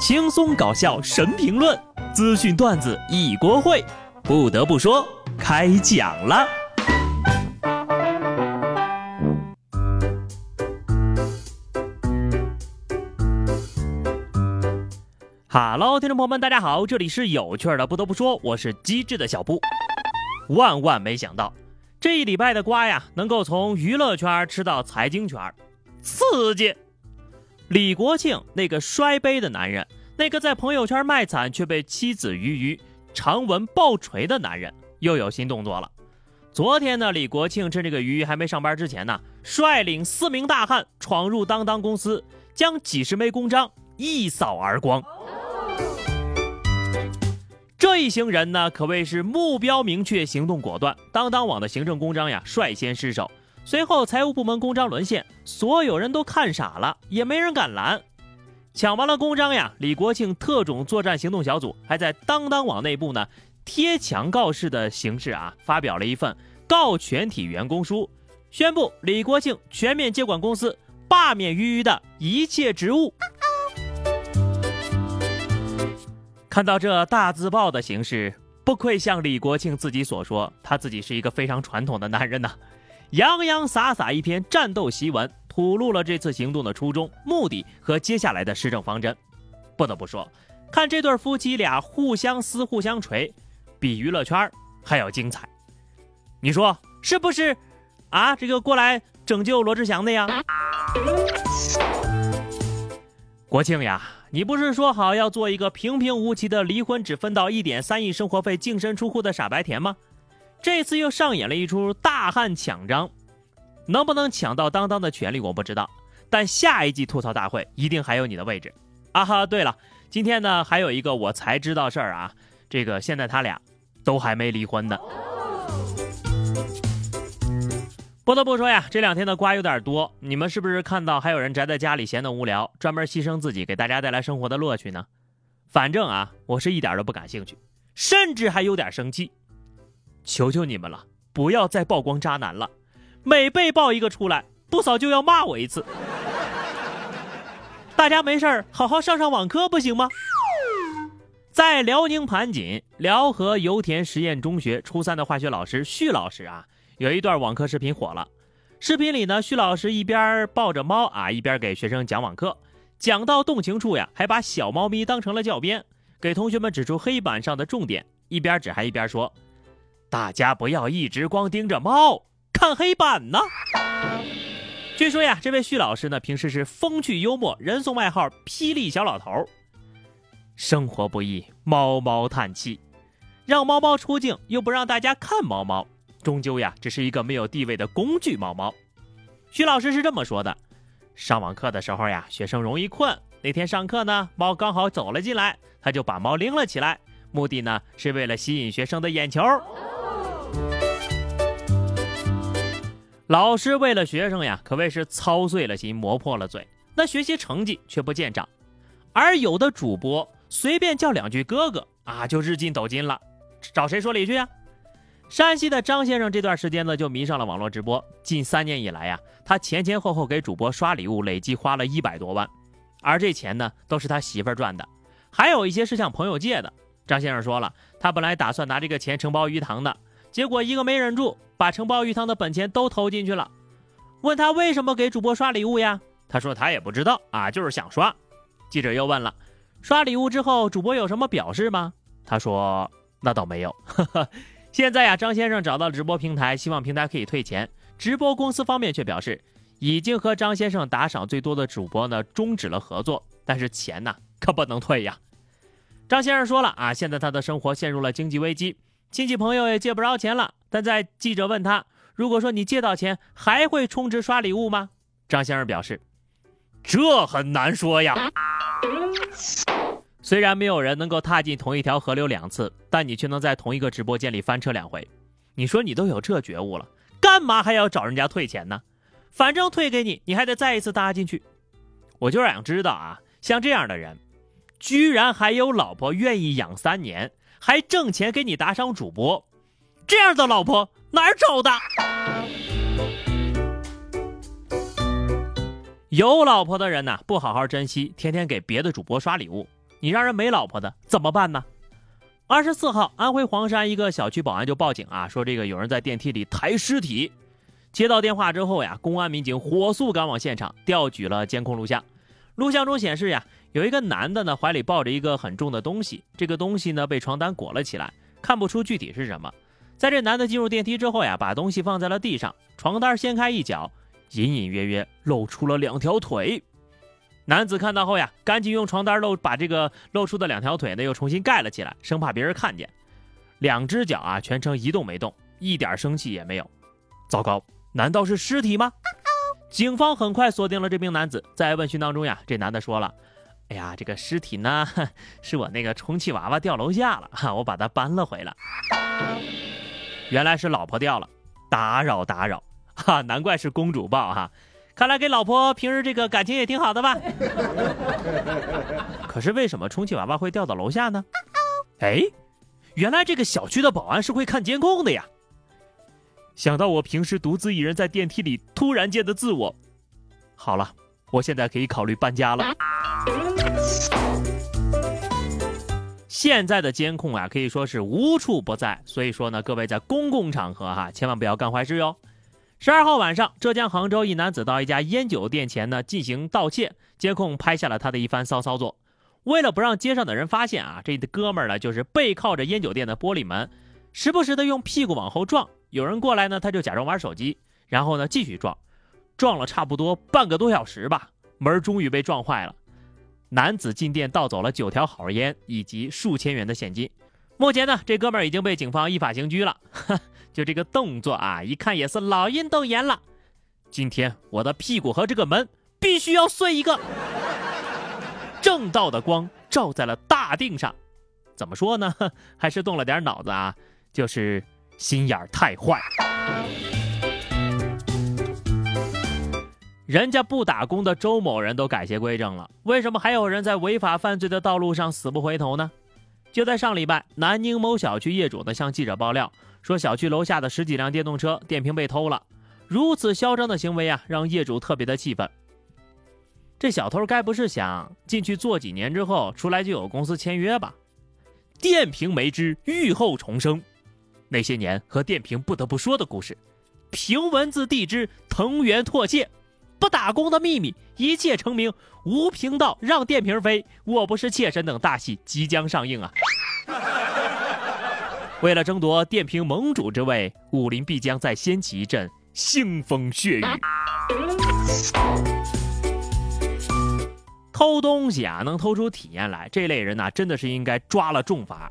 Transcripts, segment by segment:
轻松搞笑神评论，资讯段子一锅烩。不得不说，开讲了。哈喽，听众朋友们，大家好，这里是有趣的。不得不说，我是机智的小布。万万没想到，这一礼拜的瓜呀，能够从娱乐圈吃到财经圈，刺激！李国庆那个摔杯的男人，那个在朋友圈卖惨却被妻子鱼鱼长文爆锤的男人，又有新动作了。昨天呢，李国庆趁这个鱼鱼还没上班之前呢，率领四名大汉闯入当当公司，将几十枚公章一扫而光。这一行人呢，可谓是目标明确，行动果断。当当网的行政公章呀，率先失守。随后，财务部门公章沦陷，所有人都看傻了，也没人敢拦。抢完了公章呀，李国庆特种作战行动小组还在当当网内部呢，贴墙告示的形式啊，发表了一份告全体员工书，宣布李国庆全面接管公司，罢免于于的一切职务。看到这大字报的形式，不愧像李国庆自己所说，他自己是一个非常传统的男人呐。洋洋洒洒一篇战斗檄文，吐露了这次行动的初衷、目的和接下来的施政方针。不得不说，看这对夫妻俩互相撕、互相锤，比娱乐圈还要精彩。你说是不是？啊，这个过来拯救罗志祥的呀？国庆呀，你不是说好要做一个平平无奇的离婚只分到一点三亿生活费净身出户的傻白甜吗？这次又上演了一出大汉抢章，能不能抢到当当的权利我不知道，但下一季吐槽大会一定还有你的位置。啊哈，对了，今天呢还有一个我才知道事儿啊，这个现在他俩都还没离婚呢。不得不说呀，这两天的瓜有点多，你们是不是看到还有人宅在家里闲得无聊，专门牺牲自己给大家带来生活的乐趣呢？反正啊，我是一点都不感兴趣，甚至还有点生气。求求你们了，不要再曝光渣男了！每被爆一个出来，不嫂就要骂我一次。大家没事好好上上网课不行吗？在辽宁盘锦辽河油田实验中学初三的化学老师徐老师啊，有一段网课视频火了。视频里呢，徐老师一边抱着猫啊，一边给学生讲网课，讲到动情处呀，还把小猫咪当成了教鞭，给同学们指出黑板上的重点，一边指还一边说。大家不要一直光盯着猫看黑板呢。据说呀，这位徐老师呢，平时是风趣幽默，人送外号“霹雳小老头”。生活不易，猫猫叹气，让猫猫出镜又不让大家看猫猫，终究呀，只是一个没有地位的工具猫猫。徐老师是这么说的：上网课的时候呀，学生容易困。那天上课呢，猫刚好走了进来，他就把猫拎了起来，目的呢，是为了吸引学生的眼球。老师为了学生呀，可谓是操碎了心，磨破了嘴，那学习成绩却不见长。而有的主播随便叫两句哥哥啊，就日进斗金了，找谁说理去呀？山西的张先生这段时间呢，就迷上了网络直播。近三年以来呀，他前前后后给主播刷礼物，累计花了一百多万，而这钱呢，都是他媳妇儿赚的，还有一些是向朋友借的。张先生说了，他本来打算拿这个钱承包鱼塘的。结果一个没忍住，把承包鱼塘的本钱都投进去了。问他为什么给主播刷礼物呀？他说他也不知道啊，就是想刷。记者又问了，刷礼物之后主播有什么表示吗？他说那倒没有。现在呀，张先生找到直播平台，希望平台可以退钱。直播公司方面却表示，已经和张先生打赏最多的主播呢终止了合作，但是钱呢可不能退呀。张先生说了啊，现在他的生活陷入了经济危机。亲戚朋友也借不着钱了，但在记者问他，如果说你借到钱，还会充值刷礼物吗？张先生表示，这很难说呀。虽然没有人能够踏进同一条河流两次，但你却能在同一个直播间里翻车两回。你说你都有这觉悟了，干嘛还要找人家退钱呢？反正退给你，你还得再一次搭进去。我就是想知道啊，像这样的人，居然还有老婆愿意养三年。还挣钱给你打赏主播，这样的老婆哪儿找的？有老婆的人呢，不好好珍惜，天天给别的主播刷礼物，你让人没老婆的怎么办呢？二十四号，安徽黄山一个小区保安就报警啊，说这个有人在电梯里抬尸体。接到电话之后呀，公安民警火速赶往现场，调取了监控录像。录像中显示呀，有一个男的呢，怀里抱着一个很重的东西，这个东西呢被床单裹了起来，看不出具体是什么。在这男的进入电梯之后呀，把东西放在了地上，床单掀开一角，隐隐约约露出了两条腿。男子看到后呀，赶紧用床单露把这个露出的两条腿呢又重新盖了起来，生怕别人看见。两只脚啊全程一动没动，一点生气也没有。糟糕，难道是尸体吗？警方很快锁定了这名男子，在问讯当中呀，这男的说了：“哎呀，这个尸体呢 是我那个充气娃娃掉楼下了，哈，我把它搬了回来。原来是老婆掉了，打扰打扰，哈，难怪是公主抱哈。”看来给老婆平时这个感情也挺好的吧？可是为什么充气娃娃会掉到楼下呢？哎，原来这个小区的保安是会看监控的呀！想到我平时独自一人在电梯里突然间的自我，好了，我现在可以考虑搬家了。现在的监控啊，可以说是无处不在，所以说呢，各位在公共场合哈，千万不要干坏事哟。十二号晚上，浙江杭州一男子到一家烟酒店前呢进行盗窃，监控拍下了他的一番骚操作。为了不让街上的人发现啊，这哥们儿呢就是背靠着烟酒店的玻璃门，时不时的用屁股往后撞。有人过来呢，他就假装玩手机，然后呢继续撞，撞了差不多半个多小时吧，门终于被撞坏了。男子进店盗走了九条好烟以及数千元的现金。目前呢，这哥们儿已经被警方依法刑拘了。就这个动作啊，一看也是老阴斗眼了。今天我的屁股和这个门必须要碎一个。正道的光照在了大腚上，怎么说呢？还是动了点脑子啊，就是心眼儿太坏。人家不打工的周某人都改邪归正了，为什么还有人在违法犯罪的道路上死不回头呢？就在上礼拜，南宁某小区业主呢向记者爆料。说小区楼下的十几辆电动车电瓶被偷了，如此嚣张的行为啊，让业主特别的气愤。这小偷该不是想进去做几年之后出来就有公司签约吧？电瓶没之浴后重生，那些年和电瓶不得不说的故事，凭文字地之藤原拓介，不打工的秘密一切成名，无频道让电瓶飞，我不是妾身等大戏即将上映啊！为了争夺电瓶盟主之位，武林必将再掀起一阵腥风血雨。偷东西啊，能偷出体验来，这类人呐，真的是应该抓了重罚。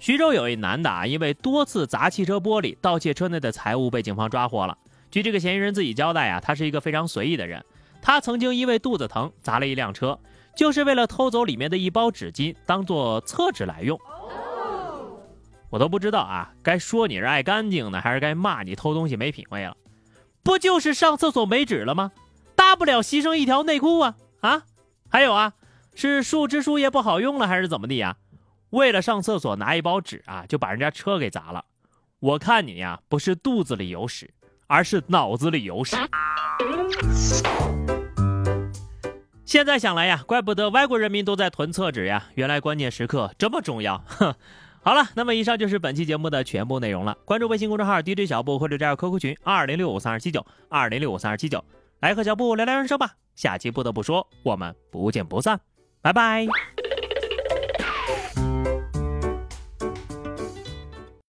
徐州有一男的啊，因为多次砸汽车玻璃、盗窃车内的财物，被警方抓获了。据这个嫌疑人自己交代啊，他是一个非常随意的人。他曾经因为肚子疼砸了一辆车，就是为了偷走里面的一包纸巾，当做厕纸来用。我都不知道啊，该说你是爱干净呢，还是该骂你偷东西没品位了？不就是上厕所没纸了吗？大不了牺牲一条内裤啊啊！还有啊，是树枝树叶不好用了，还是怎么地呀？为了上厕所拿一包纸啊，就把人家车给砸了。我看你呀，不是肚子里有屎，而是脑子里有屎。现在想来呀，怪不得外国人民都在囤厕纸呀，原来关键时刻这么重要，哼。好了，那么以上就是本期节目的全部内容了。关注微信公众号 DJ 小布或者加入 QQ 群二零六五三二七九二零六五三二七九，来和小布聊聊人生吧。下期不得不说，我们不见不散，拜拜。